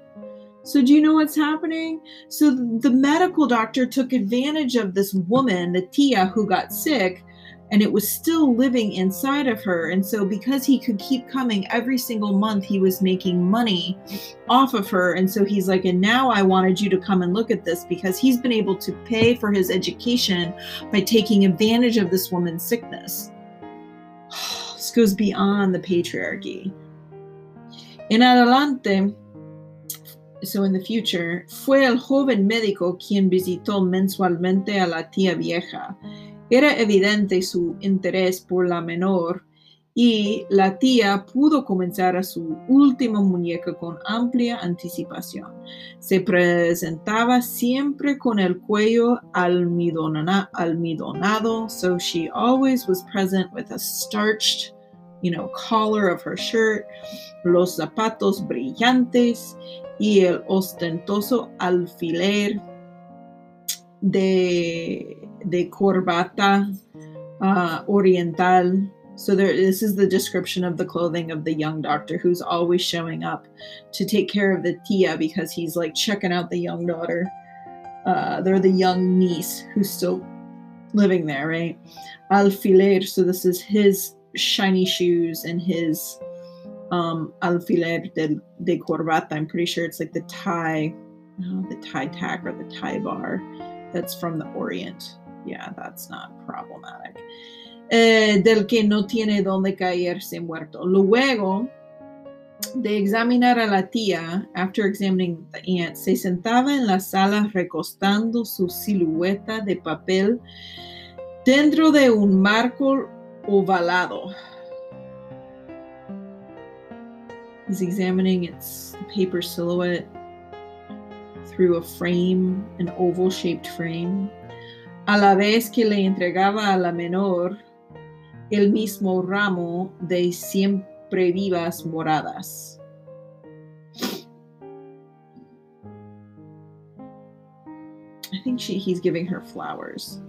So, do you know what's happening? So, the medical doctor took advantage of this woman, the Tia, who got sick, and it was still living inside of her. And so, because he could keep coming every single month, he was making money off of her. And so, he's like, and now I wanted you to come and look at this because he's been able to pay for his education by taking advantage of this woman's sickness. This goes beyond the patriarchy. En adelante, so in the future, fue el joven médico quien visitó mensualmente a la tía vieja. Era evidente su interés por la menor y la tía pudo comenzar a su última muñeca con amplia anticipación. Se presentaba siempre con el cuello almidonado, so she always was present with a starched, you know, collar of her shirt, los zapatos brillantes y el ostentoso alfiler de, corbata uh, oriental so there, this is the description of the clothing of the young doctor who's always showing up to take care of the tia because he's like checking out the young daughter. Uh, they're the young niece who's still living there, right? Alfiler. So this is his shiny shoes and his um, alfiler de, de corbata. I'm pretty sure it's like the tie, oh, the tie tack or the tie bar that's from the Orient. Yeah, that's not problematic. Eh, del que no tiene donde caerse muerto. Luego de examinar a la tía, after examining the aunt, se sentaba en la sala recostando su silueta de papel dentro de un marco ovalado. He's examining its paper silhouette through a frame, an oval shaped frame, a la vez que le entregaba a la menor el mismo ramo de siempre vivas moradas. I think she, he's giving her flowers.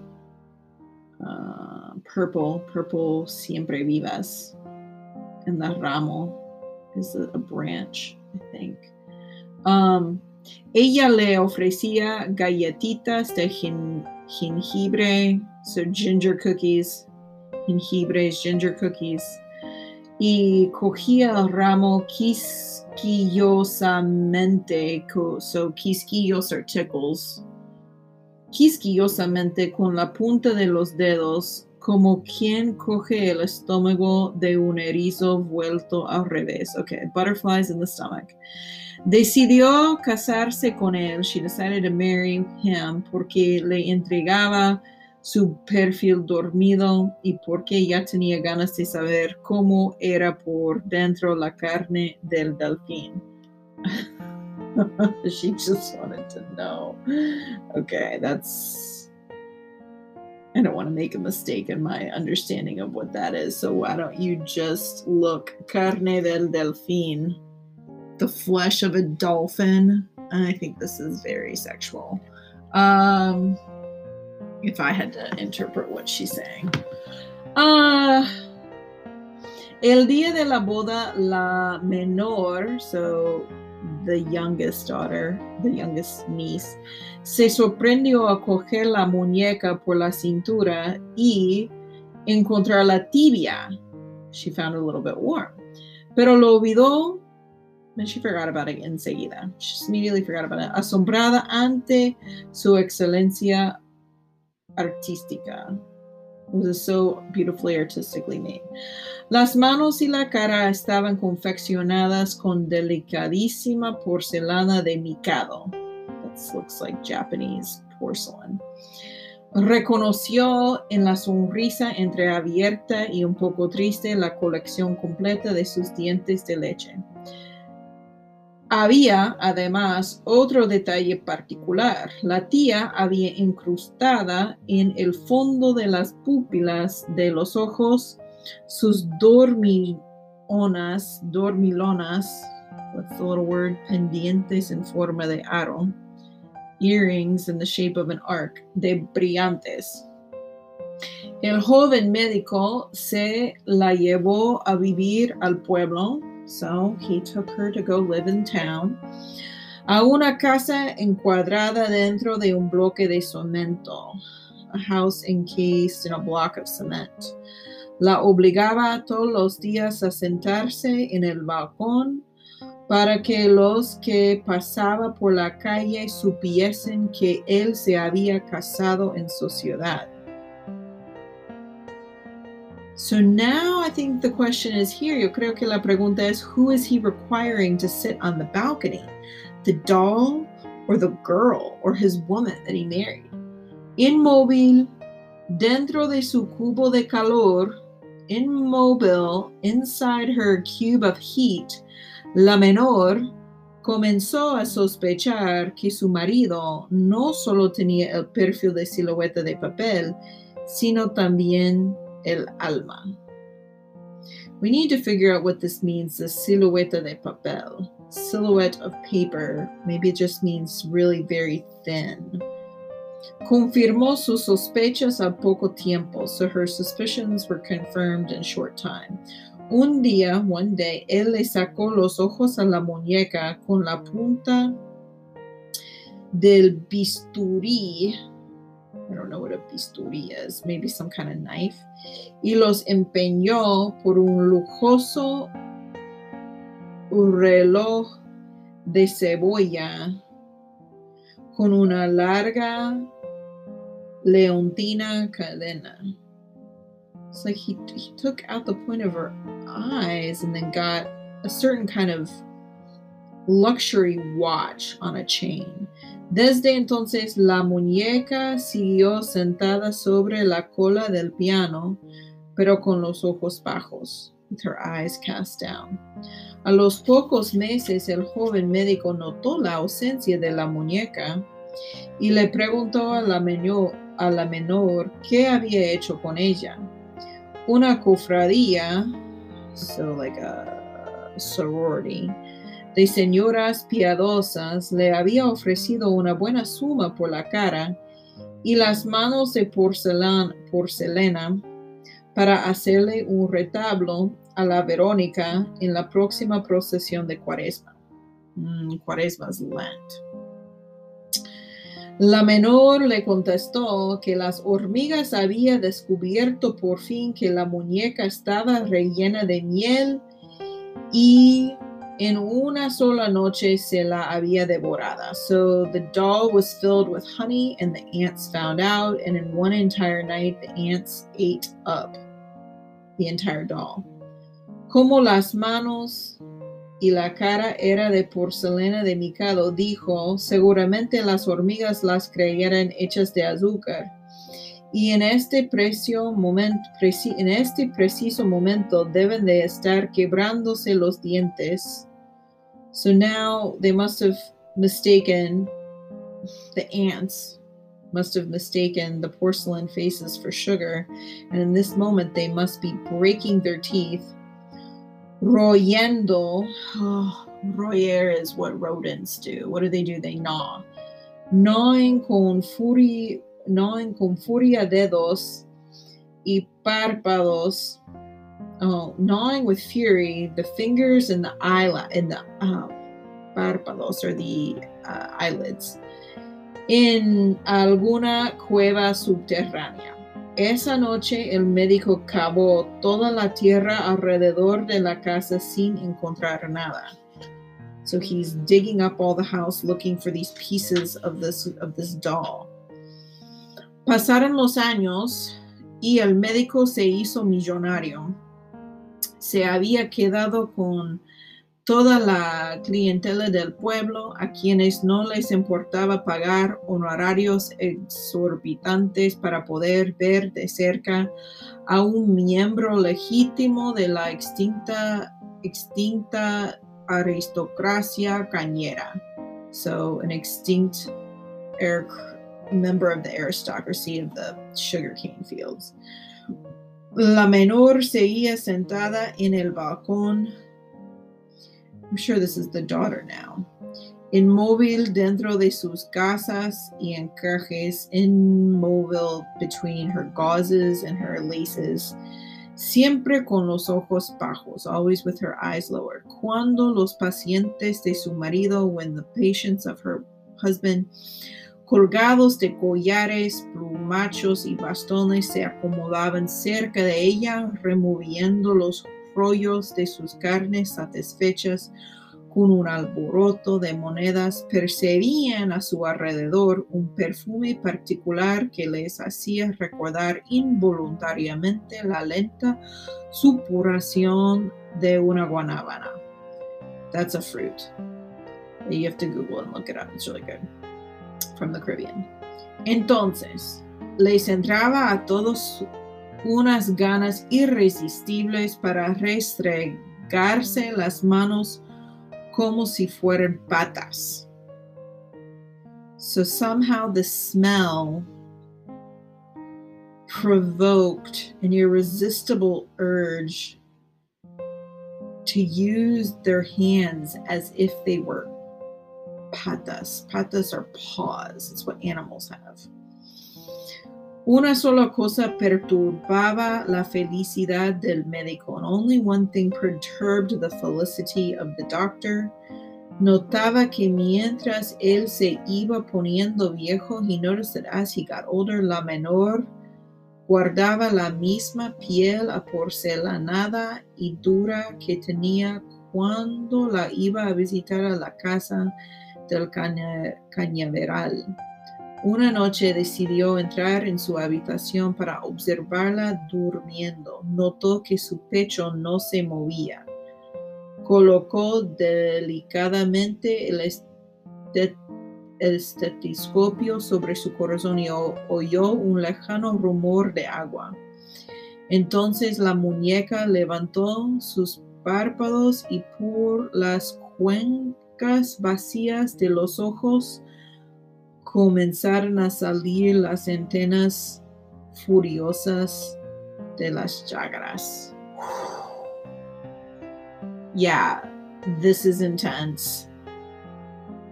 Uh, purple, purple siempre vivas. And the ramo is a, branch, I think. Um, ella le ofrecía galletitas de jengibre, so ginger cookies, jengibres, ginger cookies, y cogía el ramo quisquillosamente, so quisquillos are tickles, quisquillosamente con la punta de los dedos, como quien coge el estómago de un erizo vuelto al revés. Okay, butterflies in the stomach. Decidió casarse con él. She decided to marry him porque le entregaba su perfil dormido y porque ya tenía ganas de saber cómo era por dentro la carne del delfín. she just wanted to know. Okay, that's. I don't want to make a mistake in my understanding of what that is, so why don't you just look carne del delfín, the flesh of a dolphin? And I think this is very sexual. Um, if I had to interpret what she's saying. Uh, el día de la boda, la menor, so the youngest daughter, the youngest niece, se sorprendió a coger la muñeca por la cintura y encontrar la tibia. She found a little bit warm. Pero lo olvidó and she forgot about it enseguida. She immediately forgot about it. Asombrada ante su excelencia artística. It was so beautifully artistically made. Las manos y la cara estaban confeccionadas con delicadísima porcelana de Mikado. That looks like Japanese porcelain. Reconoció en la sonrisa entreabierta y un poco triste la colección completa de sus dientes de leche. Había, además, otro detalle particular. La tía había incrustada en el fondo de las pupilas de los ojos sus dormilonas, dormilonas, what's the little word? Pendientes en forma de aro, earrings in the shape of an arc, de brillantes. El joven médico se la llevó a vivir al pueblo, so he took her to go live in town, a una casa encuadrada dentro de un bloque de cemento, a house encased in a block of cement. La obligaba todos los días a sentarse en el balcón para que los que pasaba por la calle supiesen que él se había casado en sociedad. So now I think the question is here. Yo creo que la pregunta es who is he requiring to sit on the balcony? The doll or the girl or his woman that he married? Inmóvil, dentro de su cubo de calor, immobile, inside her cube of heat, la menor comenzó a sospechar que su marido no solo tenía el perfil de silueta de papel, sino también el alma. We need to figure out what this means, the silueta de papel. Silhouette of paper. Maybe it just means really very thin. Confirmó sus sospechas a poco tiempo, so her suspicions were confirmed in short time. Un día, one day, él le sacó los ojos a la muñeca con la punta del bisturí I don't know what a bisturí is, maybe some kind of knife, y los empeñó por un lujoso reloj de cebolla con una larga leontina cadena. It's like he, he took out the point of her eyes and then got a certain kind of luxury watch on a chain. Desde entonces la muñeca siguió sentada sobre la cola del piano, pero con los ojos bajos, her eyes cast down. A los pocos meses el joven médico notó la ausencia de la muñeca y le preguntó a la, menor, a la menor qué había hecho con ella. Una cofradía, so like a sorority, de señoras piadosas le había ofrecido una buena suma por la cara y las manos de porcelana, porcelana para hacerle un retablo a la Verónica en la próxima procesión de Cuaresma. Mm, cuaresma es Lent. La menor le contestó que las hormigas había descubierto por fin que la muñeca estaba rellena de miel y En una sola noche se la había devorada. So the doll was filled with honey, and the ants found out, and in one entire night the ants ate up the entire doll. Como las manos y la cara era de porcelana de Mikado, dijo, seguramente las hormigas las creyeran hechas de azúcar. Y en este, momento, en este preciso momento deben de estar quebrándose los dientes So now they must have mistaken the ants must have mistaken the porcelain faces for sugar, and in this moment they must be breaking their teeth. Royendo, oh, royer is what rodents do. What do they do? They gnaw. Gnawing con, furi, gnawing con furia dedos y párpados oh, gnawing with fury, the fingers and the eyelid and the um, párpados or the uh, eyelids en alguna cueva subterránea. Esa noche el médico cavó toda la tierra alrededor de la casa sin encontrar nada. So he's digging up all the house looking for these pieces of this of this doll. Pasaron los años y el médico se hizo millonario se había quedado con toda la clientela del pueblo a quienes no les importaba pagar honorarios exorbitantes para poder ver de cerca a un miembro legítimo de la extinta, extinta aristocracia cañera. So, an extinct member of the aristocracy of the sugarcane fields. La menor seguía sentada en el balcón. I'm sure this is the daughter now. Inmóvil dentro de sus casas y encajes, inmóvil between her gauzes and her laces, siempre con los ojos bajos, always with her eyes lowered. Cuando los pacientes de su marido, when the patients of her husband, colgados de collares, plumachos y bastones, se acomodaban cerca de ella, removiendo los rollos de sus carnes satisfechas con un alboroto de monedas, percibían a su alrededor un perfume particular que les hacía recordar involuntariamente la lenta supuración de una guanábana. That's a fruit. You have to Google and look it up. It's really good. From the Caribbean. Entonces, les entraba a todos unas ganas irresistibles para restregarse las manos como si fueran patas. So somehow the smell provoked an irresistible urge to use their hands as if they were patas. Patas are paws, it's what animals have. Una sola cosa perturbaba la felicidad del médico, and only one thing perturbed the felicity of the doctor. Notaba que mientras él se iba poniendo viejo, he noticed that as he got older, la menor guardaba la misma piel aporcelanada y dura que tenía cuando la iba a visitar a la casa del cañaveral. Una noche decidió entrar en su habitación para observarla durmiendo. Notó que su pecho no se movía. Colocó delicadamente el, estetoscopio sobre su corazón y oyó un lejano rumor de agua. Entonces la muñeca levantó sus párpados y por las vacías de los ojos comenzaron a salir las antenas furiosas de las chagras. Yeah, this is intense.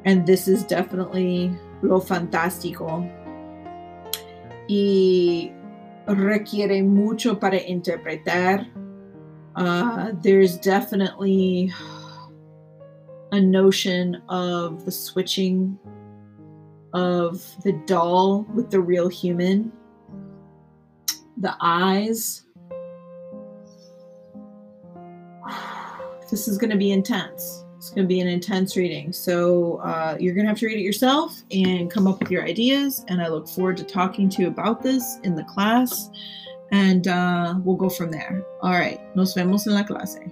And this is definitely lo fantástico. Y requiere mucho para interpretar. Uh, there's definitely a notion of the switching of the doll with the real human, the eyes. This is going to be intense. It's going to be an intense reading. So uh, you're going to have to read it yourself and come up with your ideas. And I look forward to talking to you about this in the class. And uh, we'll go from there. All right. Nos vemos en la clase.